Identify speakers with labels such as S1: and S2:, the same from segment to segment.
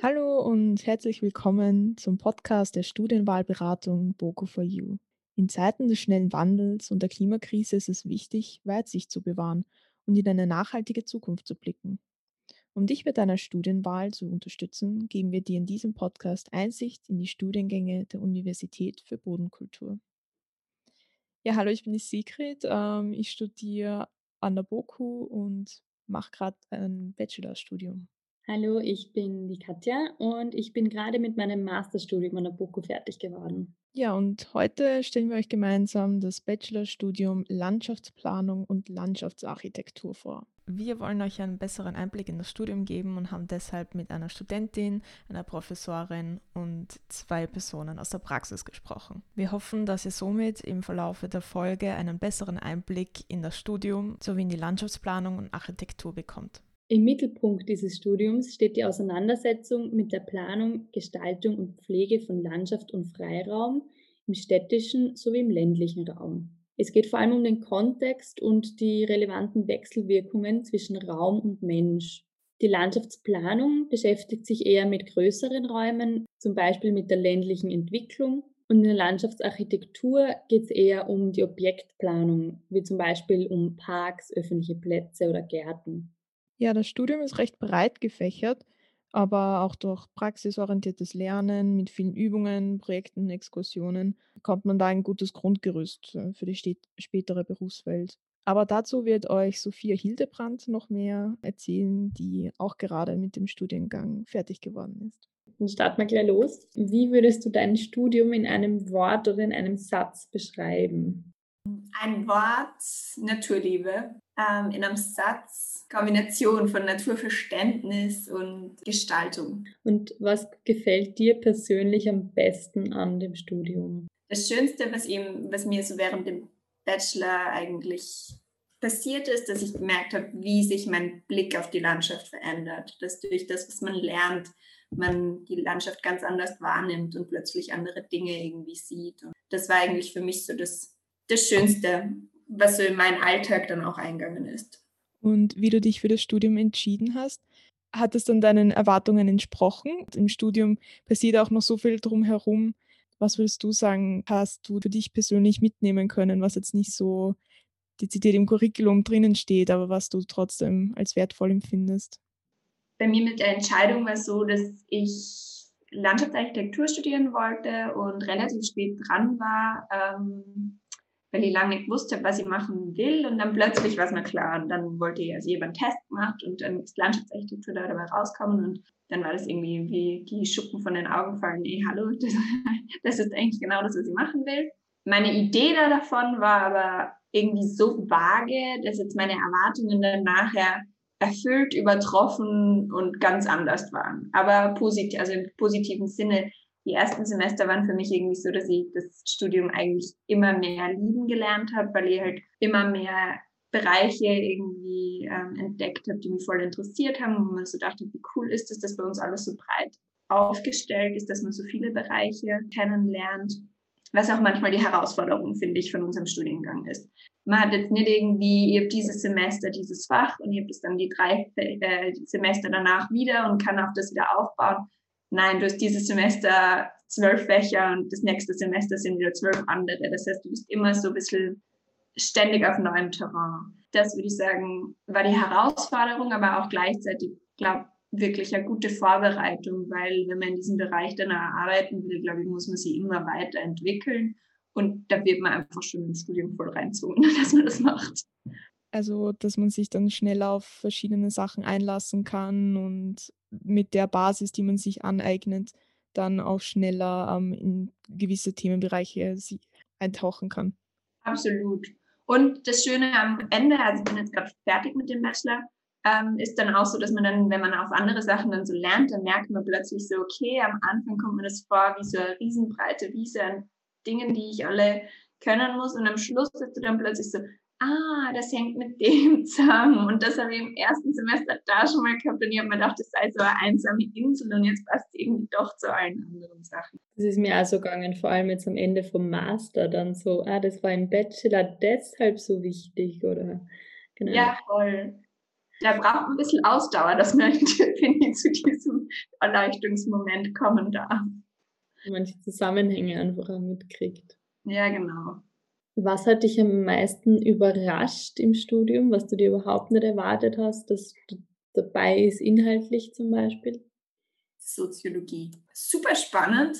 S1: Hallo und herzlich willkommen zum Podcast der Studienwahlberatung BOKU for You. In Zeiten des schnellen Wandels und der Klimakrise ist es wichtig, Weitsicht zu bewahren und in eine nachhaltige Zukunft zu blicken. Um dich bei deiner Studienwahl zu unterstützen, geben wir dir in diesem Podcast Einsicht in die Studiengänge der Universität für Bodenkultur. Ja, hallo, ich bin die Sigrid. Ähm, ich studiere an der BOKU und mache gerade ein Bachelorstudium.
S2: Hallo, ich bin die Katja und ich bin gerade mit meinem Masterstudium an der BOKU fertig geworden.
S1: Ja, und heute stellen wir euch gemeinsam das Bachelorstudium Landschaftsplanung und Landschaftsarchitektur vor. Wir wollen euch einen besseren Einblick in das Studium geben und haben deshalb mit einer Studentin, einer Professorin und zwei Personen aus der Praxis gesprochen. Wir hoffen, dass ihr somit im Verlauf der Folge einen besseren Einblick in das Studium sowie in die Landschaftsplanung und Architektur bekommt.
S2: Im Mittelpunkt dieses Studiums steht die Auseinandersetzung mit der Planung, Gestaltung und Pflege von Landschaft und Freiraum im städtischen sowie im ländlichen Raum. Es geht vor allem um den Kontext und die relevanten Wechselwirkungen zwischen Raum und Mensch. Die Landschaftsplanung beschäftigt sich eher mit größeren Räumen, zum Beispiel mit der ländlichen Entwicklung. Und in der Landschaftsarchitektur geht es eher um die Objektplanung, wie zum Beispiel um Parks, öffentliche Plätze oder Gärten.
S1: Ja, das Studium ist recht breit gefächert, aber auch durch praxisorientiertes Lernen mit vielen Übungen, Projekten, Exkursionen bekommt man da ein gutes Grundgerüst äh, für die spätere Berufswelt. Aber dazu wird euch Sophia Hildebrand noch mehr erzählen, die auch gerade mit dem Studiengang fertig geworden ist.
S2: Dann starten wir gleich los. Wie würdest du dein Studium in einem Wort oder in einem Satz beschreiben?
S3: Ein Wort, Naturliebe. Ähm, in einem Satz, Kombination von Naturverständnis und Gestaltung.
S2: Und was gefällt dir persönlich am besten an dem Studium?
S3: Das Schönste, was, ihm, was mir so während dem Bachelor eigentlich passiert ist, dass ich gemerkt habe, wie sich mein Blick auf die Landschaft verändert. Dass durch das, was man lernt, man die Landschaft ganz anders wahrnimmt und plötzlich andere Dinge irgendwie sieht. Und das war eigentlich für mich so das, das Schönste, was so in meinen Alltag dann auch eingegangen ist.
S1: Und wie du dich für das Studium entschieden hast, hat es dann deinen Erwartungen entsprochen? Im Studium passiert auch noch so viel drumherum. Was würdest du sagen, hast du für dich persönlich mitnehmen können, was jetzt nicht so dezidiert im Curriculum drinnen steht, aber was du trotzdem als wertvoll empfindest?
S3: Bei mir mit der Entscheidung war es so, dass ich Landschaftsarchitektur studieren wollte und relativ spät dran war, ähm, weil ich lange nicht wusste, was ich machen will. Und dann plötzlich war es mir klar. Und dann wollte ich, also ich einen Test gemacht und dann ist Landschaftsarchitektur da dabei rauskommen. Und dann war das irgendwie wie die Schuppen von den Augen fallen. Nee, hallo, das, das ist eigentlich genau das, was ich machen will. Meine Idee da davon war aber irgendwie so vage, dass jetzt meine Erwartungen dann nachher erfüllt, übertroffen und ganz anders waren. Aber positiv, also im positiven Sinne die ersten Semester waren für mich irgendwie so, dass ich das Studium eigentlich immer mehr lieben gelernt habe, weil ich halt immer mehr Bereiche irgendwie ähm, entdeckt habe, die mich voll interessiert haben, wo man so dachte, wie cool ist es, dass bei uns alles so breit aufgestellt ist, dass man so viele Bereiche kennenlernt, was auch manchmal die Herausforderung, finde ich, von unserem Studiengang ist. Man hat jetzt nicht irgendwie, ihr habt dieses Semester dieses Fach und ihr habt es dann die drei äh, Semester danach wieder und kann auf das wieder aufbauen, nein, du hast dieses Semester zwölf Fächer und das nächste Semester sind wieder zwölf andere. Das heißt, du bist immer so ein bisschen ständig auf neuem Terrain. Das würde ich sagen, war die Herausforderung, aber auch gleichzeitig, glaube wirklich eine gute Vorbereitung, weil wenn man in diesem Bereich dann arbeiten will, glaube ich, muss man sich immer weiterentwickeln. Und da wird man einfach schon im Studium voll reinzogen, dass man das macht.
S1: Also, dass man sich dann schnell auf verschiedene Sachen einlassen kann und mit der Basis, die man sich aneignet, dann auch schneller ähm, in gewisse Themenbereiche eintauchen kann.
S3: Absolut. Und das Schöne am Ende, also ich bin jetzt gerade fertig mit dem Bachelor, ähm, ist dann auch so, dass man dann, wenn man auf andere Sachen dann so lernt, dann merkt man plötzlich so, okay, am Anfang kommt mir das vor wie so eine riesenbreite Wiese an Dingen, die ich alle können muss. Und am Schluss ist du dann plötzlich so, ah, das hängt mit dem zusammen. Und das habe ich im ersten Semester da schon mal gehabt und ich habe mir gedacht, das sei so eine einsame Insel und jetzt passt irgendwie doch zu allen anderen Sachen.
S2: Das ist mir auch so gegangen, vor allem jetzt am Ende vom Master dann so, ah, das war im Bachelor deshalb so wichtig, oder?
S3: Genau. Ja, voll. der braucht ein bisschen Ausdauer, dass man finde zu diesem Erleuchtungsmoment kommen darf.
S2: Manche Zusammenhänge einfach mitkriegt.
S3: Ja, genau.
S2: Was hat dich am meisten überrascht im Studium, was du dir überhaupt nicht erwartet hast, dass dabei ist, inhaltlich zum Beispiel?
S3: Soziologie. Super spannend.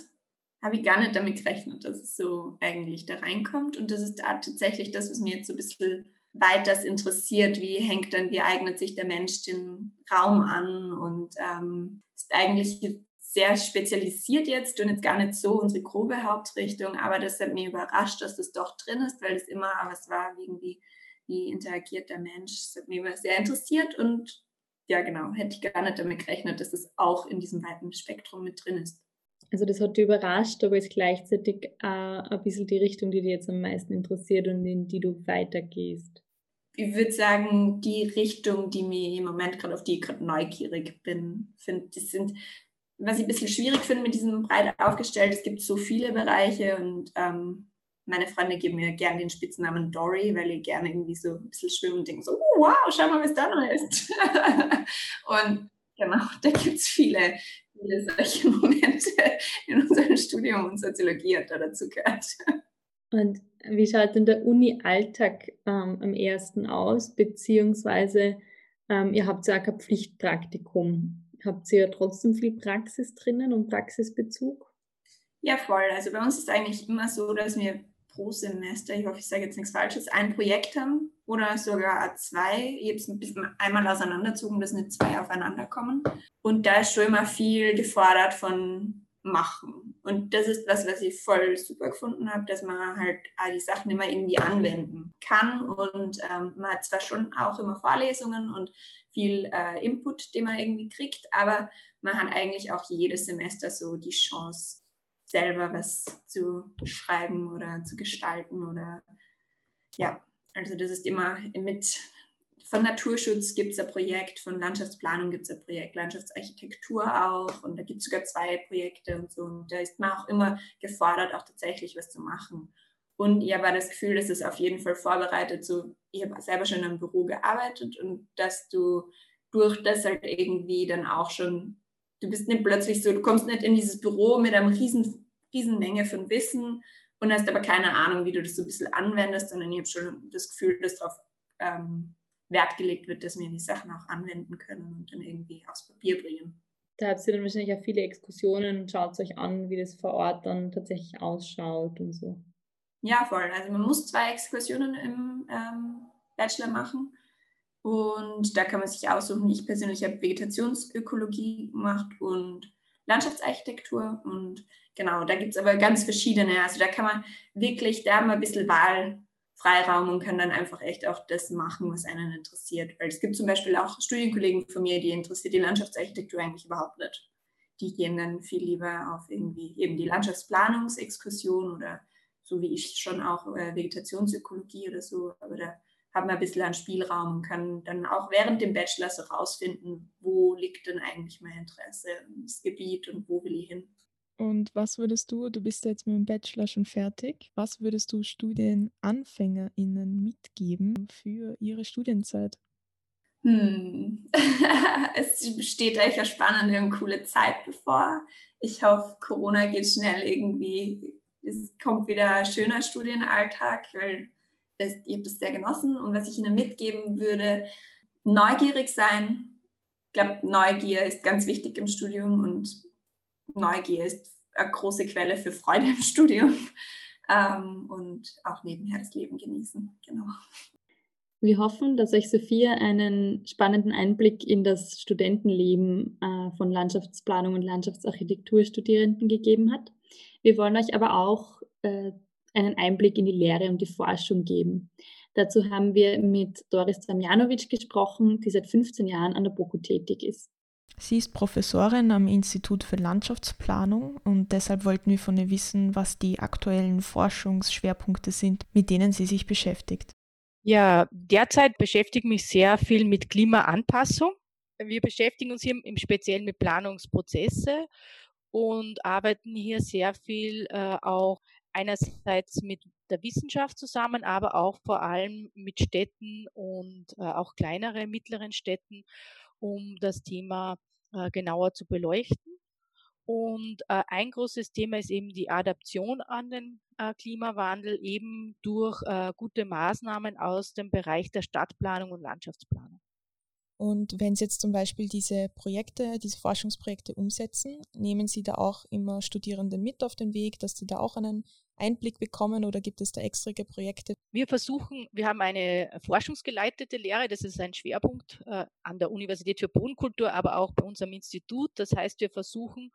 S3: Habe ich gar nicht damit gerechnet, dass es so eigentlich da reinkommt. Und das ist da tatsächlich das, was mir jetzt so ein bisschen weiters interessiert. Wie hängt dann, wie eignet sich der Mensch den Raum an? Und ähm, ist eigentlich sehr spezialisiert jetzt und jetzt gar nicht so unsere grobe Hauptrichtung, aber das hat mich überrascht, dass das doch drin ist, weil es immer was war, irgendwie, wie interagiert der Mensch. Das hat mich immer sehr interessiert und ja, genau, hätte ich gar nicht damit gerechnet, dass es auch in diesem weiten Spektrum mit drin ist.
S2: Also das hat dich überrascht, aber ist gleichzeitig äh, ein bisschen die Richtung, die dich jetzt am meisten interessiert und in die du weitergehst.
S3: Ich würde sagen, die Richtung, die mir im Moment gerade auf die ich gerade neugierig bin, finde, das sind was ich ein bisschen schwierig finde mit diesem breit aufgestellt, es gibt so viele Bereiche und ähm, meine Freunde geben mir gerne den Spitznamen Dory, weil ich gerne irgendwie so ein bisschen schwimmen und denke so, oh, wow, schau mal, was da noch ist. und genau, da gibt es viele, viele solche Momente in unserem Studium und Soziologie hat da dazu gehört.
S2: Und wie schaut denn der Uni-Alltag ähm, am ersten aus, beziehungsweise ähm, ihr habt ja auch kein Pflichtpraktikum. Habt ihr trotzdem viel Praxis drinnen und Praxisbezug?
S3: Ja, voll. Also bei uns ist eigentlich immer so, dass wir pro Semester, ich hoffe, ich sage jetzt nichts Falsches, ein Projekt haben oder sogar zwei. Ich habe es ein bisschen einmal auseinanderzogen, dass nicht zwei aufeinander kommen. Und da ist schon immer viel gefordert von Machen. Und das ist was, was ich voll super gefunden habe, dass man halt all die Sachen immer irgendwie anwenden kann. Und ähm, man hat zwar schon auch immer Vorlesungen und viel äh, Input, den man irgendwie kriegt, aber man hat eigentlich auch jedes Semester so die Chance, selber was zu schreiben oder zu gestalten oder ja, also das ist immer mit von Naturschutz gibt es ein Projekt, von Landschaftsplanung gibt es ein Projekt, Landschaftsarchitektur auch und da gibt es sogar zwei Projekte und so und da ist man auch immer gefordert, auch tatsächlich was zu machen. Und ich habe das Gefühl, dass es auf jeden Fall vorbereitet, so ich habe selber schon einem Büro gearbeitet und dass du durch das halt irgendwie dann auch schon, du bist nicht plötzlich so, du kommst nicht in dieses Büro mit einer riesen, riesen Menge von Wissen und hast aber keine Ahnung, wie du das so ein bisschen anwendest, sondern ich habe schon das Gefühl, dass darauf ähm, Wert gelegt wird, dass wir die Sachen auch anwenden können und dann irgendwie aufs Papier bringen.
S2: Da habt ihr dann wahrscheinlich auch viele Exkursionen und schaut euch an, wie das vor Ort dann tatsächlich ausschaut und so.
S3: Ja, voll. Also man muss zwei Exkursionen im ähm, Bachelor machen. Und da kann man sich aussuchen. Ich persönlich habe Vegetationsökologie gemacht und Landschaftsarchitektur. Und genau, da gibt es aber ganz verschiedene. Also da kann man wirklich, da haben wir ein bisschen Wahlfreiraum und kann dann einfach echt auch das machen, was einen interessiert. Weil es gibt zum Beispiel auch Studienkollegen von mir, die interessiert die Landschaftsarchitektur eigentlich überhaupt nicht. Die gehen dann viel lieber auf irgendwie eben die Landschaftsplanungsexkursion oder so wie ich schon auch äh, Vegetationsökologie oder so, aber da haben wir ein bisschen an Spielraum und können dann auch während dem Bachelor so rausfinden, wo liegt denn eigentlich mein Interesse, das Gebiet und wo will ich hin.
S1: Und was würdest du, du bist jetzt mit dem Bachelor schon fertig, was würdest du StudienanfängerInnen mitgeben für ihre Studienzeit?
S3: Hm. es steht euch eine spannende und coole Zeit bevor. Ich hoffe, Corona geht schnell irgendwie es kommt wieder ein schöner Studienalltag, weil das, ich habe das sehr genossen. Und was ich Ihnen mitgeben würde, neugierig sein. Ich glaube, Neugier ist ganz wichtig im Studium und Neugier ist eine große Quelle für Freude im Studium. Ähm, und auch nebenher das Leben genießen. Genau.
S2: Wir hoffen, dass euch Sophia einen spannenden Einblick in das Studentenleben äh, von Landschaftsplanung und Landschaftsarchitekturstudierenden gegeben hat. Wir wollen euch aber auch äh, einen Einblick in die Lehre und die Forschung geben. Dazu haben wir mit Doris Zamjanovic gesprochen, die seit 15 Jahren an der BOKU tätig ist.
S1: Sie ist Professorin am Institut für Landschaftsplanung und deshalb wollten wir von ihr wissen, was die aktuellen Forschungsschwerpunkte sind, mit denen sie sich beschäftigt.
S4: Ja, derzeit beschäftige ich mich sehr viel mit Klimaanpassung. Wir beschäftigen uns hier im Speziellen mit Planungsprozesse und arbeiten hier sehr viel äh, auch einerseits mit der Wissenschaft zusammen, aber auch vor allem mit Städten und äh, auch kleinere, mittleren Städten, um das Thema äh, genauer zu beleuchten. Und äh, ein großes Thema ist eben die Adaption an den äh, Klimawandel, eben durch äh, gute Maßnahmen aus dem Bereich der Stadtplanung und Landschaftsplanung.
S1: Und wenn Sie jetzt zum Beispiel diese Projekte, diese Forschungsprojekte umsetzen, nehmen Sie da auch immer Studierende mit auf den Weg, dass sie da auch einen Einblick bekommen oder gibt es da extra Projekte?
S4: Wir versuchen, wir haben eine forschungsgeleitete Lehre, das ist ein Schwerpunkt äh, an der Universität für Bodenkultur, aber auch bei unserem Institut. Das heißt, wir versuchen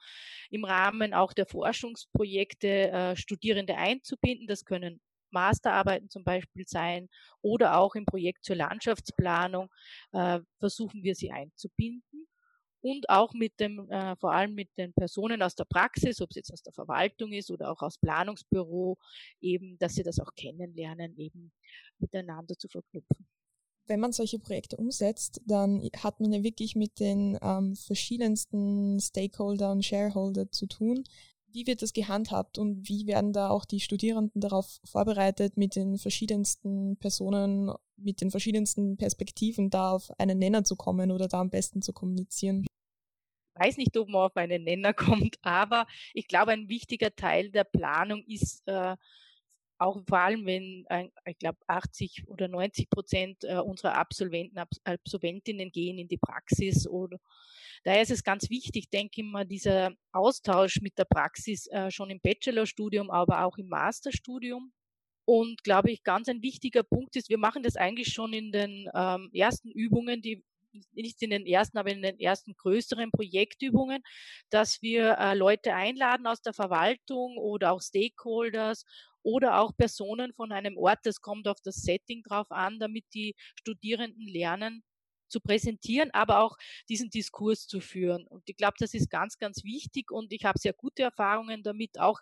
S4: im Rahmen auch der Forschungsprojekte äh, Studierende einzubinden. Das können Masterarbeiten zum Beispiel sein oder auch im Projekt zur Landschaftsplanung äh, versuchen wir sie einzubinden und auch mit dem, äh, vor allem mit den Personen aus der Praxis, ob es jetzt aus der Verwaltung ist oder auch aus Planungsbüro, eben, dass sie das auch kennenlernen, eben miteinander zu verknüpfen.
S1: Wenn man solche Projekte umsetzt, dann hat man ja wirklich mit den ähm, verschiedensten Stakeholder und Shareholder zu tun. Wie wird das gehandhabt und wie werden da auch die Studierenden darauf vorbereitet, mit den verschiedensten Personen, mit den verschiedensten Perspektiven da auf einen Nenner zu kommen oder da am besten zu kommunizieren?
S4: Ich weiß nicht, ob man auf einen Nenner kommt, aber ich glaube, ein wichtiger Teil der Planung ist äh, auch vor allem, wenn, äh, ich glaube, 80 oder 90 Prozent äh, unserer Absolventen, Absolventinnen gehen in die Praxis oder Daher ist es ganz wichtig, denke ich mal, dieser Austausch mit der Praxis äh, schon im Bachelorstudium, aber auch im Masterstudium. Und glaube ich, ganz ein wichtiger Punkt ist, wir machen das eigentlich schon in den ähm, ersten Übungen, die nicht in den ersten, aber in den ersten größeren Projektübungen, dass wir äh, Leute einladen aus der Verwaltung oder auch Stakeholders oder auch Personen von einem Ort. Das kommt auf das Setting drauf an, damit die Studierenden lernen, zu präsentieren, aber auch diesen Diskurs zu führen. Und ich glaube, das ist ganz, ganz wichtig und ich habe sehr gute Erfahrungen damit, auch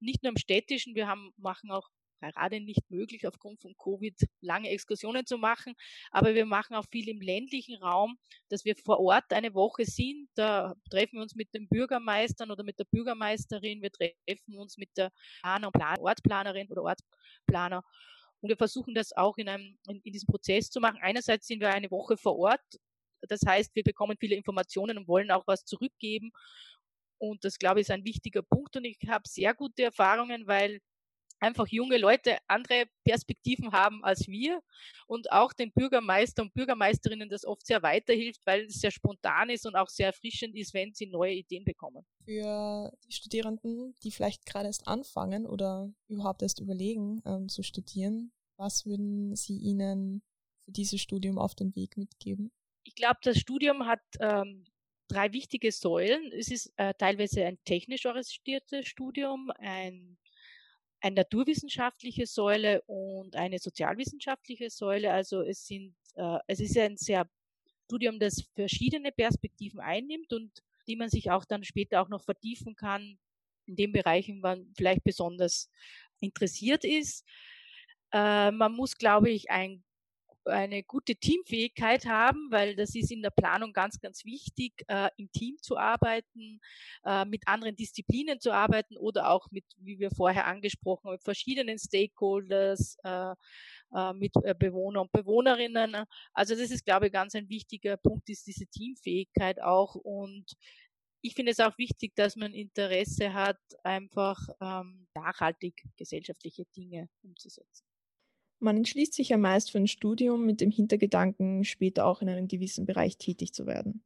S4: nicht nur im städtischen, wir haben, machen auch gerade nicht möglich, aufgrund von Covid lange Exkursionen zu machen. Aber wir machen auch viel im ländlichen Raum, dass wir vor Ort eine Woche sind. Da treffen wir uns mit den Bürgermeistern oder mit der Bürgermeisterin. Wir treffen uns mit der Planer Plan Ortsplanerin oder Ortsplaner und wir versuchen das auch in, einem, in, in diesem Prozess zu machen. Einerseits sind wir eine Woche vor Ort. Das heißt, wir bekommen viele Informationen und wollen auch was zurückgeben. Und das, glaube ich, ist ein wichtiger Punkt. Und ich habe sehr gute Erfahrungen, weil einfach junge Leute andere Perspektiven haben als wir und auch den Bürgermeister und Bürgermeisterinnen das oft sehr weiterhilft, weil es sehr spontan ist und auch sehr erfrischend ist, wenn sie neue Ideen bekommen.
S1: Für die Studierenden, die vielleicht gerade erst anfangen oder überhaupt erst überlegen ähm, zu studieren, was würden Sie ihnen für dieses Studium auf den Weg mitgeben?
S4: Ich glaube, das Studium hat ähm, drei wichtige Säulen. Es ist äh, teilweise ein technisch orientiertes Studium, ein eine naturwissenschaftliche Säule und eine sozialwissenschaftliche Säule. Also es sind, äh, es ist ein sehr Studium, das verschiedene Perspektiven einnimmt und die man sich auch dann später auch noch vertiefen kann in den Bereichen, man vielleicht besonders interessiert ist. Äh, man muss, glaube ich, ein eine gute Teamfähigkeit haben, weil das ist in der Planung ganz, ganz wichtig, äh, im Team zu arbeiten, äh, mit anderen Disziplinen zu arbeiten oder auch mit, wie wir vorher angesprochen haben, mit verschiedenen Stakeholders, äh, äh mit äh, Bewohner und Bewohnerinnen. Also das ist, glaube ich, ganz ein wichtiger Punkt, ist diese Teamfähigkeit auch und ich finde es auch wichtig, dass man Interesse hat, einfach ähm, nachhaltig gesellschaftliche Dinge umzusetzen.
S1: Man entschließt sich ja meist für ein Studium mit dem Hintergedanken, später auch in einem gewissen Bereich tätig zu werden.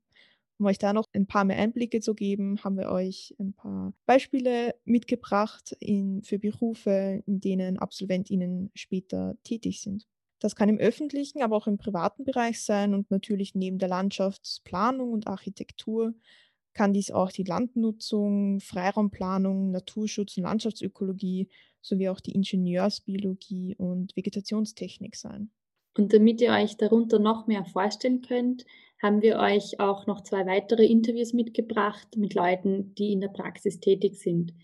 S1: Um euch da noch ein paar mehr Einblicke zu geben, haben wir euch ein paar Beispiele mitgebracht in, für Berufe, in denen AbsolventInnen später tätig sind. Das kann im öffentlichen, aber auch im privaten Bereich sein und natürlich neben der Landschaftsplanung und Architektur kann dies auch die Landnutzung, Freiraumplanung, Naturschutz und Landschaftsökologie sowie auch die Ingenieursbiologie und Vegetationstechnik sein.
S2: Und damit ihr euch darunter noch mehr vorstellen könnt, haben wir euch auch noch zwei weitere Interviews mitgebracht mit Leuten, die in der Praxis tätig sind.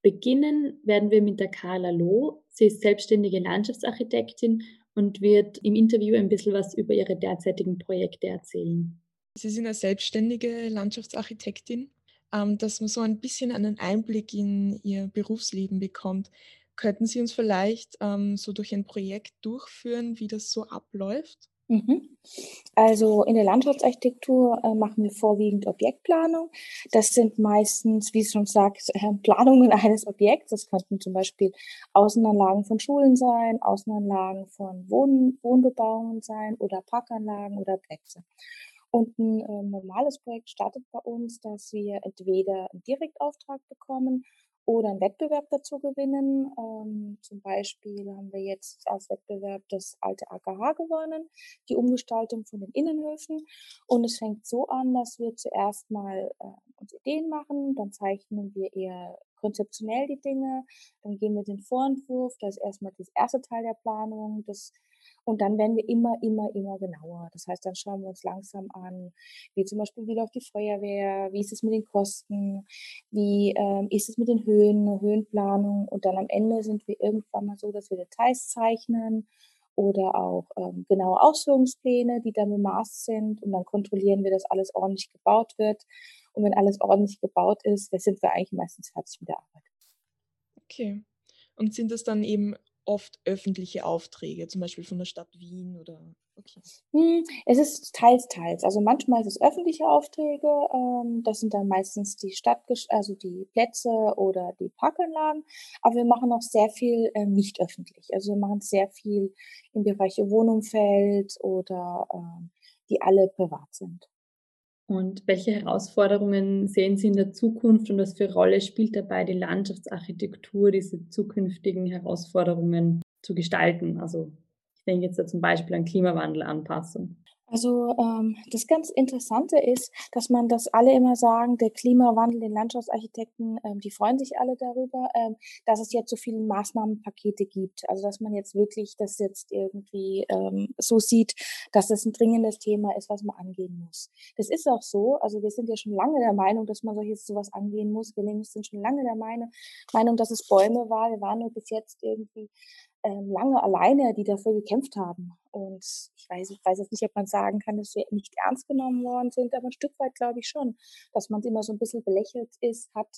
S2: Beginnen werden wir mit der Carla Loh. Sie ist selbstständige Landschaftsarchitektin und wird im Interview ein bisschen was über ihre derzeitigen Projekte erzählen.
S1: Sie sind eine selbstständige Landschaftsarchitektin, ähm, dass man so ein bisschen einen Einblick in ihr Berufsleben bekommt. Könnten Sie uns vielleicht ähm, so durch ein Projekt durchführen, wie das so abläuft?
S5: Mhm. Also in der Landschaftsarchitektur äh, machen wir vorwiegend Objektplanung. Das sind meistens, wie es schon sagt, äh, Planungen eines Objekts. Das könnten zum Beispiel Außenanlagen von Schulen sein, Außenanlagen von Wohn Wohnbebauungen sein oder Parkanlagen oder Plätze. Und ein äh, normales Projekt startet bei uns, dass wir entweder einen Direktauftrag bekommen oder einen Wettbewerb dazu gewinnen. Ähm, zum Beispiel haben wir jetzt als Wettbewerb das alte AKH gewonnen, die Umgestaltung von den Innenhöfen. Und es fängt so an, dass wir zuerst mal äh, uns Ideen machen, dann zeichnen wir eher konzeptionell die Dinge, dann gehen wir den Vorentwurf, das ist erstmal das erste Teil der Planung, das und dann werden wir immer, immer, immer genauer. Das heißt, dann schauen wir uns langsam an, wie zum Beispiel wieder auf die Feuerwehr, wie ist es mit den Kosten, wie ähm, ist es mit den Höhen, Höhenplanung. Und dann am Ende sind wir irgendwann mal so, dass wir Details zeichnen oder auch ähm, genaue Ausführungspläne, die dann bemaßt sind. Und dann kontrollieren wir, dass alles ordentlich gebaut wird. Und wenn alles ordentlich gebaut ist, dann sind wir eigentlich meistens fertig mit der Arbeit.
S1: Okay. Und sind das dann eben oft öffentliche Aufträge, zum Beispiel von der Stadt Wien oder okay.
S5: Hm, es ist teils, teils. Also manchmal ist es öffentliche Aufträge, ähm, das sind dann meistens die Stadt, also die Plätze oder die Parkanlagen, aber wir machen auch sehr viel äh, nicht öffentlich. Also wir machen sehr viel im Bereich Wohnumfeld oder äh, die alle privat sind.
S2: Und welche Herausforderungen sehen Sie in der Zukunft und was für Rolle spielt dabei die Landschaftsarchitektur, diese zukünftigen Herausforderungen zu gestalten? Also ich denke jetzt da zum Beispiel an Klimawandelanpassung.
S5: Also ähm, das ganz Interessante ist, dass man das alle immer sagen, der Klimawandel, den Landschaftsarchitekten, ähm, die freuen sich alle darüber, ähm, dass es jetzt so viele Maßnahmenpakete gibt. Also dass man jetzt wirklich das jetzt irgendwie ähm, so sieht, dass das ein dringendes Thema ist, was man angehen muss. Das ist auch so. Also wir sind ja schon lange der Meinung, dass man solches sowas angehen muss. Wir sind schon lange der Meinung, dass es Bäume war. Wir waren nur bis jetzt irgendwie ähm, lange alleine, die dafür gekämpft haben. Und ich weiß, ich weiß jetzt nicht, ob man sagen kann, dass wir nicht ernst genommen worden sind, aber ein Stück weit glaube ich schon, dass man immer so ein bisschen belächelt ist, hat,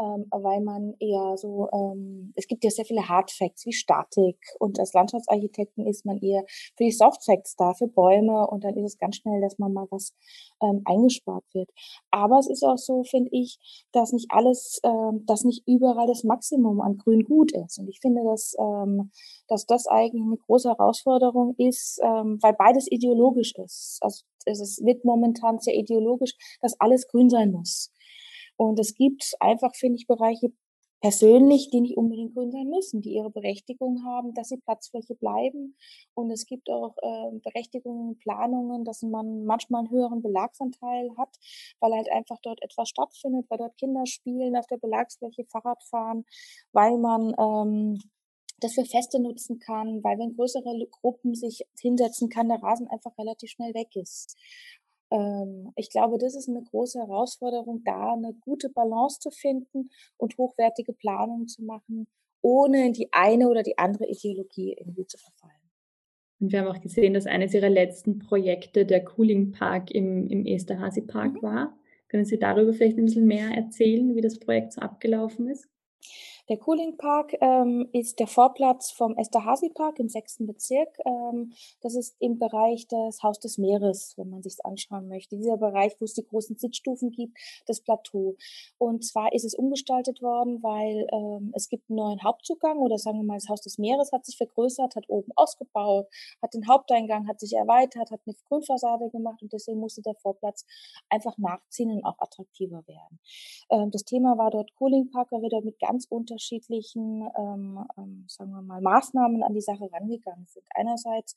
S5: ähm, weil man eher so, ähm, es gibt ja sehr viele Hardfacts wie Statik und als Landschaftsarchitekten ist man eher für die Softfacts da, für Bäume und dann ist es ganz schnell, dass man mal was ähm, eingespart wird. Aber es ist auch so, finde ich, dass nicht alles, ähm, dass nicht überall das Maximum an Grün gut ist. Und ich finde, dass, ähm, dass das eigentlich eine große Herausforderung ist, ähm, weil beides ideologisch ist. Also es wird momentan sehr ideologisch, dass alles grün sein muss. Und es gibt einfach, finde ich, Bereiche persönlich, die nicht unbedingt grün sein müssen, die ihre Berechtigung haben, dass sie Platzfläche bleiben. Und es gibt auch äh, Berechtigungen, Planungen, dass man manchmal einen höheren Belagsanteil hat, weil halt einfach dort etwas stattfindet, weil dort Kinder spielen, auf der Belagsfläche Fahrrad fahren, weil man ähm, das für Feste nutzen kann, weil wenn größere Gruppen sich hinsetzen kann, der Rasen einfach relativ schnell weg ist. Ähm, ich glaube, das ist eine große Herausforderung, da eine gute Balance zu finden und hochwertige Planung zu machen, ohne in die eine oder die andere Ideologie irgendwie zu verfallen.
S2: Und wir haben auch gesehen, dass eines Ihrer letzten Projekte der Cooling Park im, im Esterhazy Park mhm. war. Können Sie darüber vielleicht ein bisschen mehr erzählen, wie das Projekt so abgelaufen ist?
S5: Der Cooling Park ähm, ist der Vorplatz vom Esterhazy Park im sechsten Bezirk. Ähm, das ist im Bereich des Haus des Meeres, wenn man sich anschauen möchte. Dieser Bereich, wo es die großen Sitzstufen gibt, das Plateau. Und zwar ist es umgestaltet worden, weil ähm, es gibt einen neuen Hauptzugang oder sagen wir mal, das Haus des Meeres hat sich vergrößert, hat oben ausgebaut, hat den Haupteingang, hat sich erweitert, hat eine Grünfassade gemacht und deswegen musste der Vorplatz einfach nachziehen und auch attraktiver werden. Ähm, das Thema war dort Cooling Park, weil wir dort mit ganz unter unterschiedlichen, ähm, ähm, sagen wir mal, Maßnahmen an die Sache rangegangen sind. Einerseits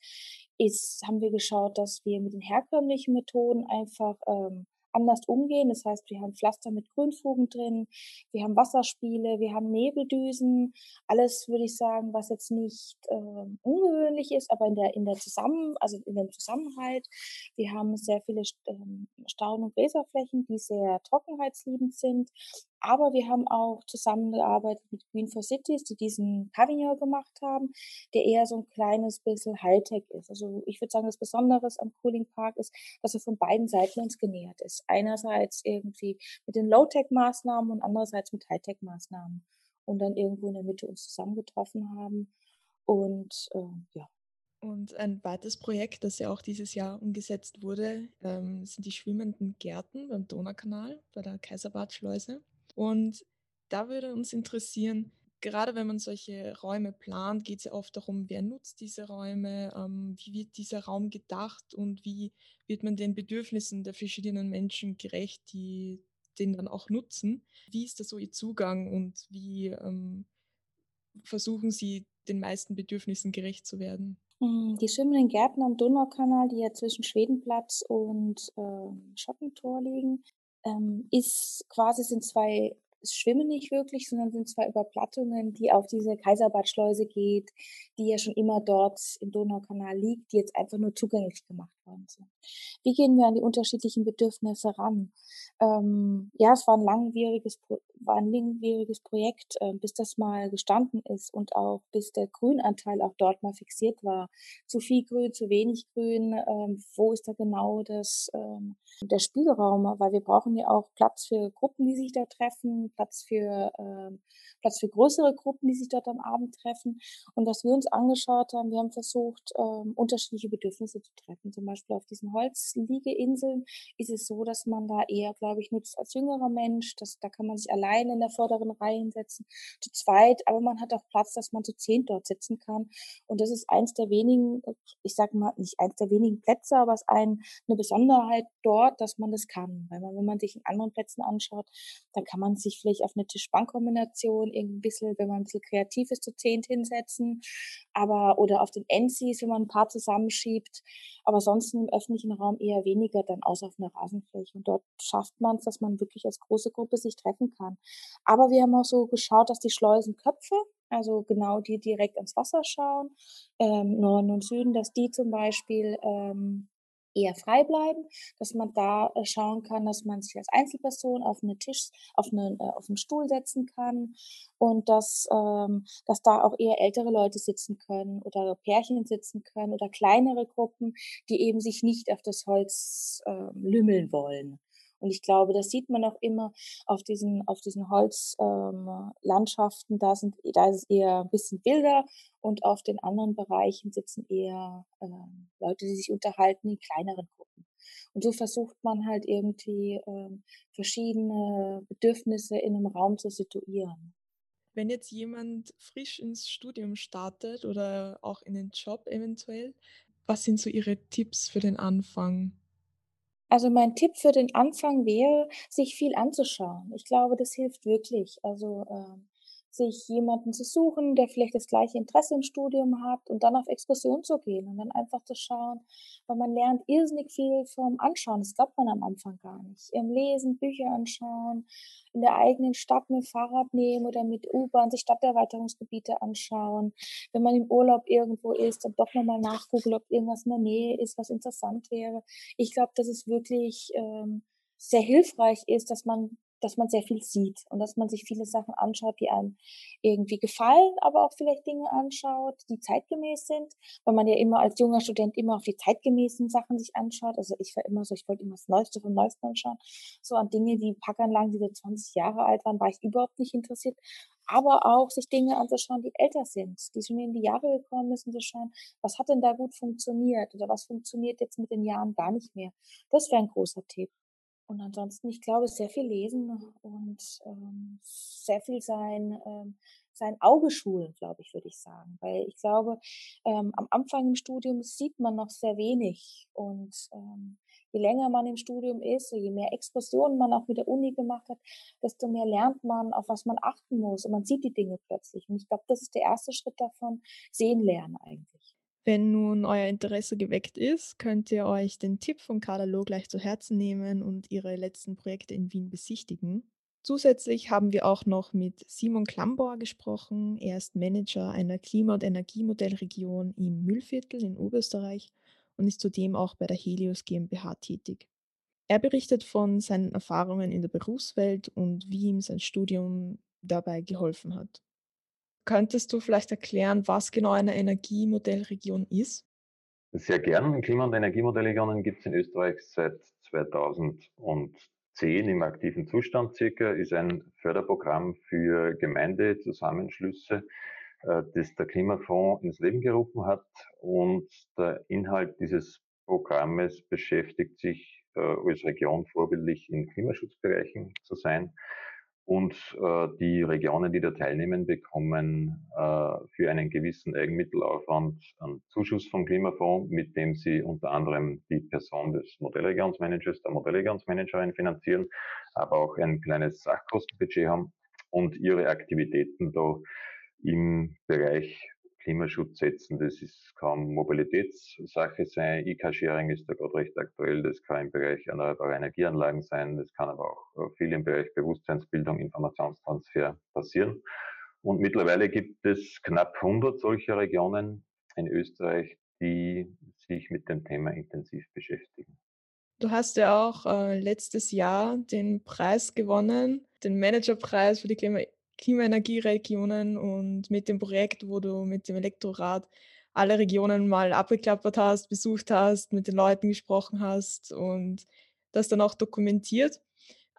S5: ist, haben wir geschaut, dass wir mit den herkömmlichen Methoden einfach ähm, anders umgehen. Das heißt, wir haben Pflaster mit Grünfugen drin, wir haben Wasserspiele, wir haben Nebeldüsen, alles würde ich sagen, was jetzt nicht äh, ungewöhnlich ist, aber in der in der Zusammen, also in dem Zusammenhalt. Wir haben sehr viele ähm, Stauden- und Gräserflächen, die sehr trockenheitsliebend sind. Aber wir haben auch zusammengearbeitet mit Green for Cities, die diesen Pavillon gemacht haben, der eher so ein kleines bisschen Hightech ist. Also ich würde sagen, das Besondere am Cooling Park ist, dass er von beiden Seiten uns genähert ist. Einerseits irgendwie mit den Low-Tech-Maßnahmen und andererseits mit Hightech-Maßnahmen. und dann irgendwo in der Mitte uns zusammengetroffen haben. Und äh, ja.
S1: Und ein weiteres Projekt, das ja auch dieses Jahr umgesetzt wurde, ähm, sind die schwimmenden Gärten beim Donaukanal bei der Kaiserbadschleuse. Und da würde uns interessieren, gerade wenn man solche Räume plant, geht es ja oft darum, wer nutzt diese Räume, ähm, wie wird dieser Raum gedacht und wie wird man den Bedürfnissen der verschiedenen Menschen gerecht, die den dann auch nutzen. Wie ist da so Ihr Zugang und wie ähm, versuchen Sie den meisten Bedürfnissen gerecht zu werden?
S5: Hm, die schwimmenden Gärten am Donaukanal, die ja zwischen Schwedenplatz und äh, Schottentor liegen, ähm, ist quasi sind zwei schwimmen nicht wirklich, sondern sind zwei Überplattungen, die auf diese Kaiserbadschleuse geht, die ja schon immer dort im Donaukanal liegt, die jetzt einfach nur zugänglich gemacht worden sind. Wie gehen wir an die unterschiedlichen Bedürfnisse ran? Ähm, ja, es war ein langwieriges, war ein langwieriges Projekt, äh, bis das mal gestanden ist und auch bis der Grünanteil auch dort mal fixiert war. Zu viel Grün, zu wenig Grün, ähm, wo ist da genau das, ähm, der Spielraum? Weil wir brauchen ja auch Platz für Gruppen, die sich da treffen, Platz für, ähm, Platz für größere Gruppen, die sich dort am Abend treffen. Und was wir uns angeschaut haben, wir haben versucht, ähm, unterschiedliche Bedürfnisse zu treffen. Zum Beispiel auf diesen Holzliegeinseln ist es so, dass man da eher, glaube ich, nutzt als jüngerer Mensch. Das, da kann man sich alleine in der vorderen Reihe hinsetzen, zu zweit, aber man hat auch Platz, dass man zu zehn dort sitzen kann. Und das ist eins der wenigen, ich sage mal, nicht eins der wenigen Plätze, aber es ist ein, eine Besonderheit dort, dass man das kann. Weil man, wenn man sich in anderen Plätzen anschaut, dann kann man sich vielleicht auf eine Tisch-Bank-Kombination ein bisschen, wenn man ein bisschen kreativ ist, zu zehn hinsetzen. Aber, oder auf den NCs, wenn man ein paar zusammenschiebt. Aber sonst im öffentlichen Raum eher weniger, dann außer auf einer Rasenfläche. Und dort schafft man es, dass man wirklich als große Gruppe sich treffen kann. Aber wir haben auch so geschaut, dass die Schleusenköpfe, also genau die direkt ans Wasser schauen, ähm, Norden und Süden, dass die zum Beispiel ähm, eher frei bleiben, dass man da äh, schauen kann, dass man sich als Einzelperson auf einen Tisch, auf einen, äh, auf einen Stuhl setzen kann und dass, ähm, dass da auch eher ältere Leute sitzen können oder Pärchen sitzen können oder kleinere Gruppen, die eben sich nicht auf das Holz äh, lümmeln wollen. Und ich glaube, das sieht man auch immer auf diesen, auf diesen Holzlandschaften. Ähm, da, sind, da ist es eher ein bisschen wilder und auf den anderen Bereichen sitzen eher ähm, Leute, die sich unterhalten in kleineren Gruppen. Und so versucht man halt irgendwie ähm, verschiedene Bedürfnisse in einem Raum zu situieren.
S1: Wenn jetzt jemand frisch ins Studium startet oder auch in den Job eventuell, was sind so Ihre Tipps für den Anfang?
S5: Also mein Tipp für den Anfang wäre, sich viel anzuschauen. Ich glaube, das hilft wirklich. Also ähm, sich jemanden zu suchen, der vielleicht das gleiche Interesse im Studium hat und dann auf Exkursion zu gehen und dann einfach zu schauen, weil man lernt irrsinnig viel vom Anschauen. Das glaubt man am Anfang gar nicht. Im Lesen, Bücher anschauen, in der eigenen Stadt mit Fahrrad nehmen oder mit U-Bahn sich Stadterweiterungsgebiete anschauen. Wenn man im Urlaub irgendwo ist, dann doch nochmal nachgucken, ob irgendwas in der Nähe ist, was interessant wäre. Ich glaube, dass es wirklich ähm, sehr hilfreich ist, dass man dass man sehr viel sieht und dass man sich viele Sachen anschaut, die einem irgendwie gefallen, aber auch vielleicht Dinge anschaut, die zeitgemäß sind, weil man ja immer als junger Student immer auf die zeitgemäßen Sachen sich anschaut. Also ich war immer so, ich wollte immer das Neueste vom Neuesten anschauen. So an Dinge wie Packanlagen, die so 20 Jahre alt waren, war ich überhaupt nicht interessiert. Aber auch sich Dinge anzuschauen, die älter sind, die schon in die Jahre gekommen sind, zu schauen, was hat denn da gut funktioniert oder was funktioniert jetzt mit den Jahren gar nicht mehr. Das wäre ein großer Tipp. Und ansonsten, ich glaube, sehr viel lesen und ähm, sehr viel sein, ähm, sein Auge schulen, glaube ich, würde ich sagen. Weil ich glaube, ähm, am Anfang im Studium sieht man noch sehr wenig. Und ähm, je länger man im Studium ist, je mehr Exkursionen man auch mit der Uni gemacht hat, desto mehr lernt man, auf was man achten muss. Und man sieht die Dinge plötzlich. Und ich glaube, das ist der erste Schritt davon, sehen lernen eigentlich.
S1: Wenn nun euer Interesse geweckt ist, könnt ihr euch den Tipp von Katalog gleich zu Herzen nehmen und ihre letzten Projekte in Wien besichtigen. Zusätzlich haben wir auch noch mit Simon Klambauer gesprochen. Er ist Manager einer Klima- und Energiemodellregion im Mühlviertel in Oberösterreich und ist zudem auch bei der Helios GmbH tätig. Er berichtet von seinen Erfahrungen in der Berufswelt und wie ihm sein Studium dabei geholfen hat. Könntest du vielleicht erklären, was genau eine Energiemodellregion ist?
S6: Sehr gern. Klima- und Energiemodellregionen gibt es in Österreich seit 2010 10 im aktiven Zustand circa, ist ein Förderprogramm für Gemeindezusammenschlüsse, äh, das der Klimafonds ins Leben gerufen hat. Und der Inhalt dieses Programmes beschäftigt sich äh, als Region vorbildlich in Klimaschutzbereichen zu sein. Und äh, die Regionen, die da teilnehmen, bekommen äh, für einen gewissen Eigenmittelaufwand einen Zuschuss vom Klimafonds, mit dem sie unter anderem die Person des Modellregionsmanagers, der Modellregionsmanagerin finanzieren, aber auch ein kleines Sachkostenbudget haben und ihre Aktivitäten da im Bereich Klimaschutz setzen. Das ist, kann Mobilitätssache sein. E-Car-Sharing ist da gerade recht aktuell. Das kann im Bereich erneuerbare Energieanlagen sein. Das kann aber auch äh, viel im Bereich Bewusstseinsbildung, Informationstransfer passieren. Und mittlerweile gibt es knapp 100 solcher Regionen in Österreich, die sich mit dem Thema intensiv beschäftigen.
S1: Du hast ja auch äh, letztes Jahr den Preis gewonnen, den Managerpreis für die Klima Klimaenergieregionen und mit dem Projekt, wo du mit dem Elektorad alle Regionen mal abgeklappert hast, besucht hast, mit den Leuten gesprochen hast und das dann auch dokumentiert.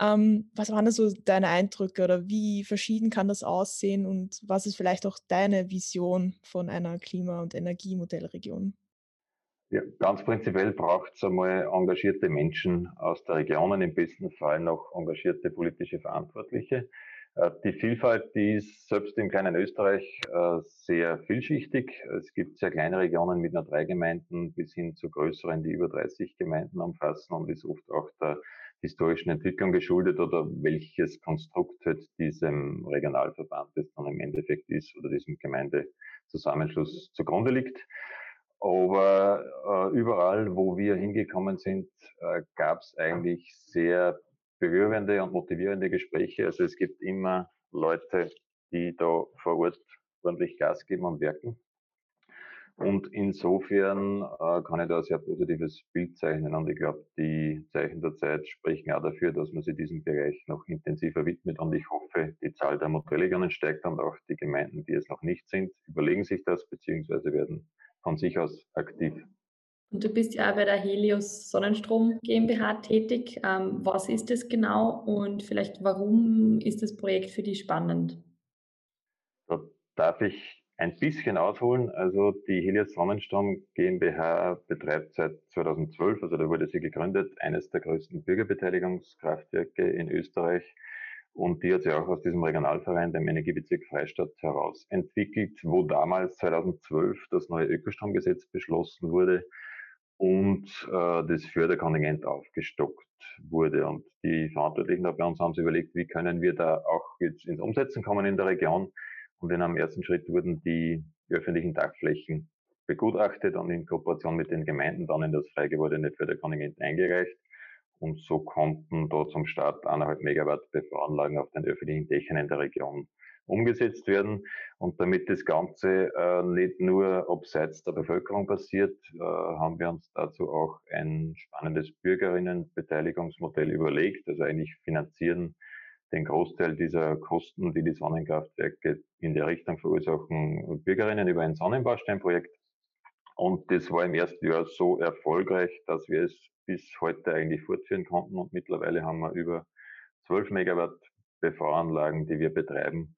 S1: Ähm, was waren da so deine Eindrücke oder wie verschieden kann das aussehen und was ist vielleicht auch deine Vision von einer Klima- und Energiemodellregion?
S6: Ja, ganz prinzipiell braucht es einmal engagierte Menschen aus der Region, im besten Fall noch engagierte politische Verantwortliche. Äh, die Vielfalt, die ist selbst im kleinen Österreich äh, sehr vielschichtig. Es gibt sehr kleine Regionen mit nur drei Gemeinden bis hin zu größeren, die über 30 Gemeinden umfassen und ist oft auch der historischen Entwicklung geschuldet oder welches Konstrukt halt diesem Regionalverband das dann im Endeffekt ist oder diesem Gemeindezusammenschluss zugrunde liegt. Aber äh, überall, wo wir hingekommen sind, äh, gab es eigentlich sehr berührende und motivierende Gespräche. Also es gibt immer Leute, die da vor Ort ordentlich Gas geben und wirken. Und insofern äh, kann ich da ein sehr positives Bild zeichnen. Und ich glaube, die Zeichen der Zeit sprechen auch dafür, dass man sich diesem Bereich noch intensiver widmet. Und ich hoffe, die Zahl der Modelllegern steigt und auch die Gemeinden, die es noch nicht sind, überlegen sich das, beziehungsweise werden von sich aus aktiv.
S2: Und du bist ja auch bei der Helios Sonnenstrom GmbH tätig. Ähm, was ist das genau und vielleicht warum ist das Projekt für dich spannend?
S6: Da darf ich ein bisschen ausholen. Also die Helios Sonnenstrom GmbH betreibt seit 2012, also da wurde sie gegründet, eines der größten Bürgerbeteiligungskraftwerke in Österreich. Und die hat sich auch aus diesem Regionalverein, dem Energiebezirk Freistadt, heraus entwickelt, wo damals 2012 das neue Ökostromgesetz beschlossen wurde und äh, das Förderkontingent aufgestockt wurde. Und die Verantwortlichen da bei uns haben sich überlegt, wie können wir da auch jetzt ins Umsetzen kommen in der Region. Und in einem ersten Schritt wurden die öffentlichen Dachflächen begutachtet und in Kooperation mit den Gemeinden dann in das frei gewordene Förderkontingent eingereicht. Und so konnten dort zum Start eineinhalb Megawatt PV-Anlagen auf den öffentlichen Dächern in der Region umgesetzt werden. Und damit das Ganze äh, nicht nur abseits der Bevölkerung passiert, äh, haben wir uns dazu auch ein spannendes Bürgerinnenbeteiligungsmodell überlegt. Also eigentlich finanzieren den Großteil dieser Kosten, die die Sonnenkraftwerke in der Richtung verursachen, Bürgerinnen über ein Sonnenbausteinprojekt. Und das war im ersten Jahr so erfolgreich, dass wir es bis heute eigentlich fortführen konnten. Und mittlerweile haben wir über 12 Megawatt PV-Anlagen, die wir betreiben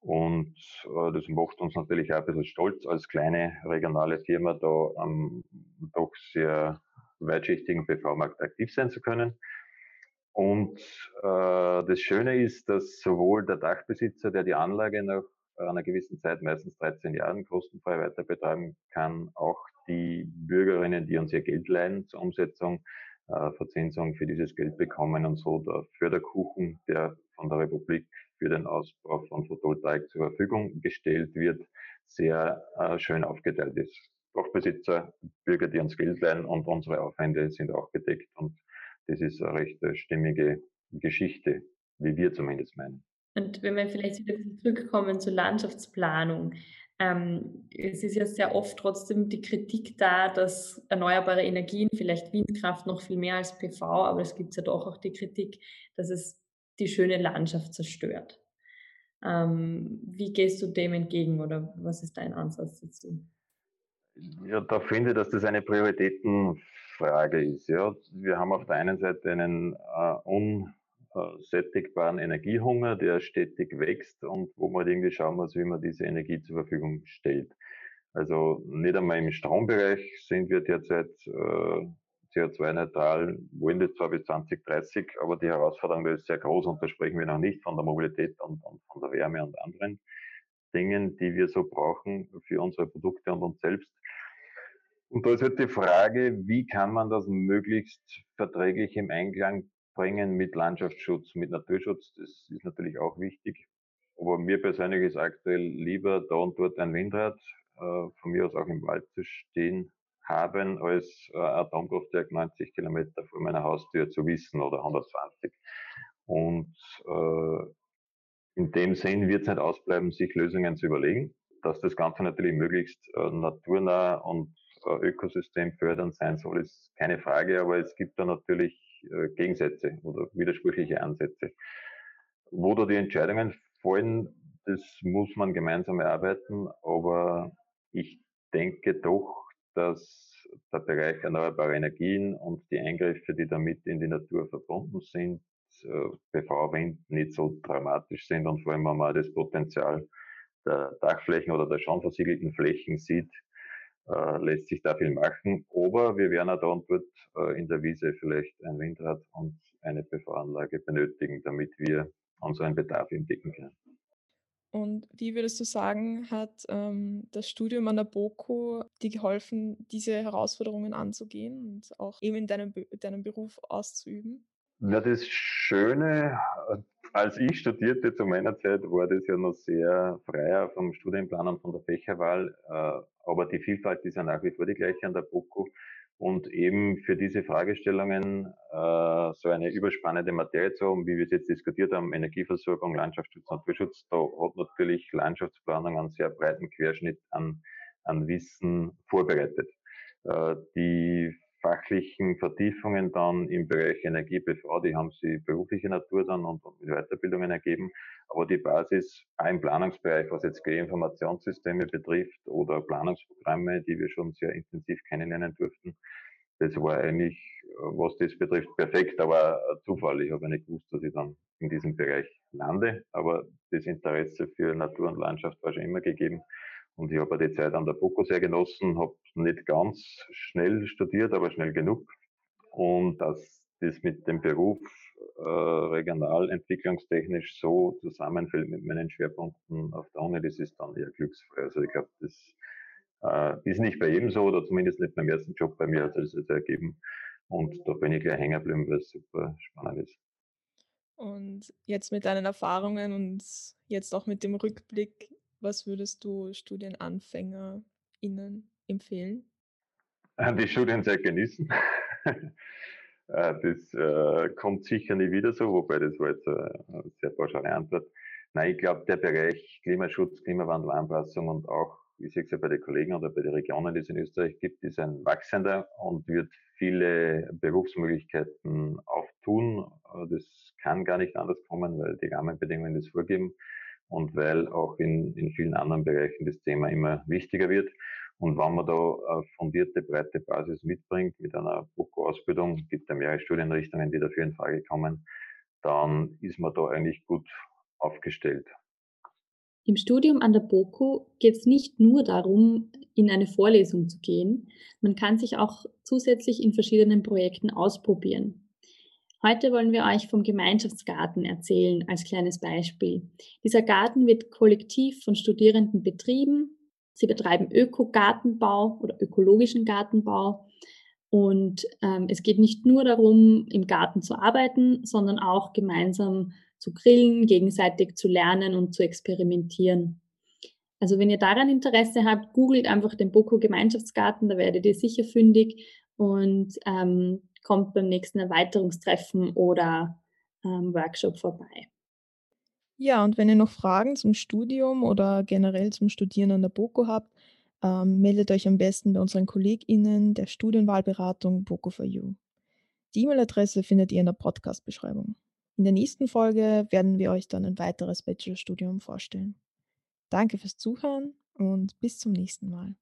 S6: und äh, das macht uns natürlich auch ein bisschen stolz, als kleine regionale Firma da am doch sehr weitschichtigen PV-Markt aktiv sein zu können. Und äh, das Schöne ist, dass sowohl der Dachbesitzer, der die Anlage nach einer gewissen Zeit, meistens 13 Jahren, kostenfrei weiter betreiben kann, auch die Bürgerinnen, die uns ihr Geld leihen zur Umsetzung, äh, Verzinsung für dieses Geld bekommen und so der Förderkuchen, der von der Republik für den Ausbau von Photovoltaik zur Verfügung gestellt wird, sehr äh, schön aufgeteilt ist. Dachbesitzer, Bürger, die uns Geld leihen und unsere Aufwände sind auch gedeckt und das ist eine recht äh, stimmige Geschichte, wie wir zumindest meinen.
S2: Und wenn wir vielleicht wieder zurückkommen zur Landschaftsplanung, ähm, es ist ja sehr oft trotzdem die Kritik da, dass erneuerbare Energien, vielleicht Windkraft noch viel mehr als PV, aber es gibt ja doch auch die Kritik, dass es die schöne Landschaft zerstört. Ähm, wie gehst du dem entgegen oder was ist dein Ansatz dazu?
S6: Ja, da finde ich, dass das eine Prioritätenfrage Frage ist. Ja, wir haben auf der einen Seite einen äh, unsättigbaren Energiehunger, der stetig wächst und wo man irgendwie schauen muss, wie man diese Energie zur Verfügung stellt. Also nicht einmal im Strombereich sind wir derzeit äh, CO2-neutral, wollen das zwar bis 2030, aber die Herausforderung ist sehr groß und da sprechen wir noch nicht von der Mobilität und, und von der Wärme und anderen Dingen, die wir so brauchen für unsere Produkte und uns selbst. Und da ist halt die Frage, wie kann man das möglichst verträglich im Einklang bringen mit Landschaftsschutz, mit Naturschutz. Das ist natürlich auch wichtig. Aber mir persönlich ist aktuell lieber da und dort ein Windrad, äh, von mir aus auch im Wald zu stehen haben, als äh, Atomkraftwerk 90 Kilometer vor meiner Haustür zu wissen oder 120. Und äh, in dem Sinn wird es nicht ausbleiben, sich Lösungen zu überlegen, dass das Ganze natürlich möglichst äh, naturnah und äh, ökosystemfördernd sein soll, ist keine Frage, aber es gibt da natürlich äh, Gegensätze oder widersprüchliche Ansätze. Wo da die Entscheidungen fallen, das muss man gemeinsam erarbeiten, aber ich denke doch, dass der Bereich erneuerbare Energien und die Eingriffe, die damit in die Natur verbunden sind, PV-Wind äh, nicht so dramatisch sind und vor allem, wenn man das Potenzial der Dachflächen oder der schon versiegelten Flächen sieht, äh, lässt sich da viel machen. Aber wir werden auch da und dort äh, in der Wiese vielleicht ein Windrad und eine PV-Anlage benötigen, damit wir unseren Bedarf entdecken können.
S1: Und wie würdest du sagen, hat ähm, das Studium an der BOKU dir geholfen, diese Herausforderungen anzugehen und auch eben in deinem, deinem Beruf auszuüben?
S6: Ja, das Schöne, äh, als ich studierte zu meiner Zeit, war das ja noch sehr freier vom Studienplan und von der Fächerwahl. Äh, aber die Vielfalt ist ja nach wie vor die gleiche an der BOKU. Und eben für diese Fragestellungen äh, so eine überspannende Materie zu haben, wie wir es jetzt diskutiert haben, Energieversorgung, Landschaftsschutz, Naturschutz, da hat natürlich Landschaftsplanung einen sehr breiten Querschnitt an, an Wissen vorbereitet. Äh, die fachlichen Vertiefungen dann im Bereich Energie BV, die haben sie berufliche Natur dann und, und mit Weiterbildungen ergeben. Aber die Basis auch im Planungsbereich, was jetzt Informationssysteme betrifft oder Planungsprogramme, die wir schon sehr intensiv kennenlernen durften, das war eigentlich, was das betrifft, perfekt, aber Zufall. Ich habe nicht gewusst, dass ich dann in diesem Bereich lande, aber das Interesse für Natur und Landschaft war schon immer gegeben. Und ich habe die Zeit an der BOKU sehr genossen, habe nicht ganz schnell studiert, aber schnell genug. Und dass das mit dem Beruf äh, regionalentwicklungstechnisch so zusammenfällt mit meinen Schwerpunkten auf der Uni, das ist dann eher Glücksfall. Also ich glaube, das äh, ist nicht bei jedem so oder zumindest nicht beim ersten Job bei mir hat es das ergeben. Und da bin ich gleich hängen geblieben, weil es super spannend ist.
S1: Und jetzt mit deinen Erfahrungen und jetzt auch mit dem Rückblick, was würdest du StudienanfängerInnen empfehlen?
S6: Die Studienzeit genießen. Äh, das äh, kommt sicher nie wieder so, wobei das war jetzt eine sehr pauschale Antwort. Nein, ich glaube, der Bereich Klimaschutz, Klimawandelanpassung und auch, wie ich es ja bei den Kollegen oder bei den Regionen, die es in Österreich gibt, ist ein wachsender und wird viele Berufsmöglichkeiten auftun. Äh, das kann gar nicht anders kommen, weil die Rahmenbedingungen das vorgeben und weil auch in, in vielen anderen Bereichen das Thema immer wichtiger wird. Und wenn man da eine fundierte, breite Basis mitbringt mit einer BOKU-Ausbildung, gibt ja mehrere Studienrichtungen, die dafür in Frage kommen, dann ist man da eigentlich gut aufgestellt.
S2: Im Studium an der BOKU geht es nicht nur darum, in eine Vorlesung zu gehen. Man kann sich auch zusätzlich in verschiedenen Projekten ausprobieren. Heute wollen wir euch vom Gemeinschaftsgarten erzählen als kleines Beispiel. Dieser Garten wird kollektiv von Studierenden betrieben. Sie betreiben Ökogartenbau oder ökologischen Gartenbau. Und ähm, es geht nicht nur darum, im Garten zu arbeiten, sondern auch gemeinsam zu grillen, gegenseitig zu lernen und zu experimentieren. Also wenn ihr daran Interesse habt, googelt einfach den Boko Gemeinschaftsgarten, da werdet ihr sicher fündig und ähm, kommt beim nächsten Erweiterungstreffen oder ähm, Workshop vorbei.
S1: Ja, und wenn ihr noch Fragen zum Studium oder generell zum Studieren an der BOKU habt, ähm, meldet euch am besten bei unseren KollegInnen der Studienwahlberatung BOKU for You. Die E-Mail-Adresse findet ihr in der Podcast-Beschreibung. In der nächsten Folge werden wir euch dann ein weiteres Bachelorstudium vorstellen. Danke fürs Zuhören und bis zum nächsten Mal.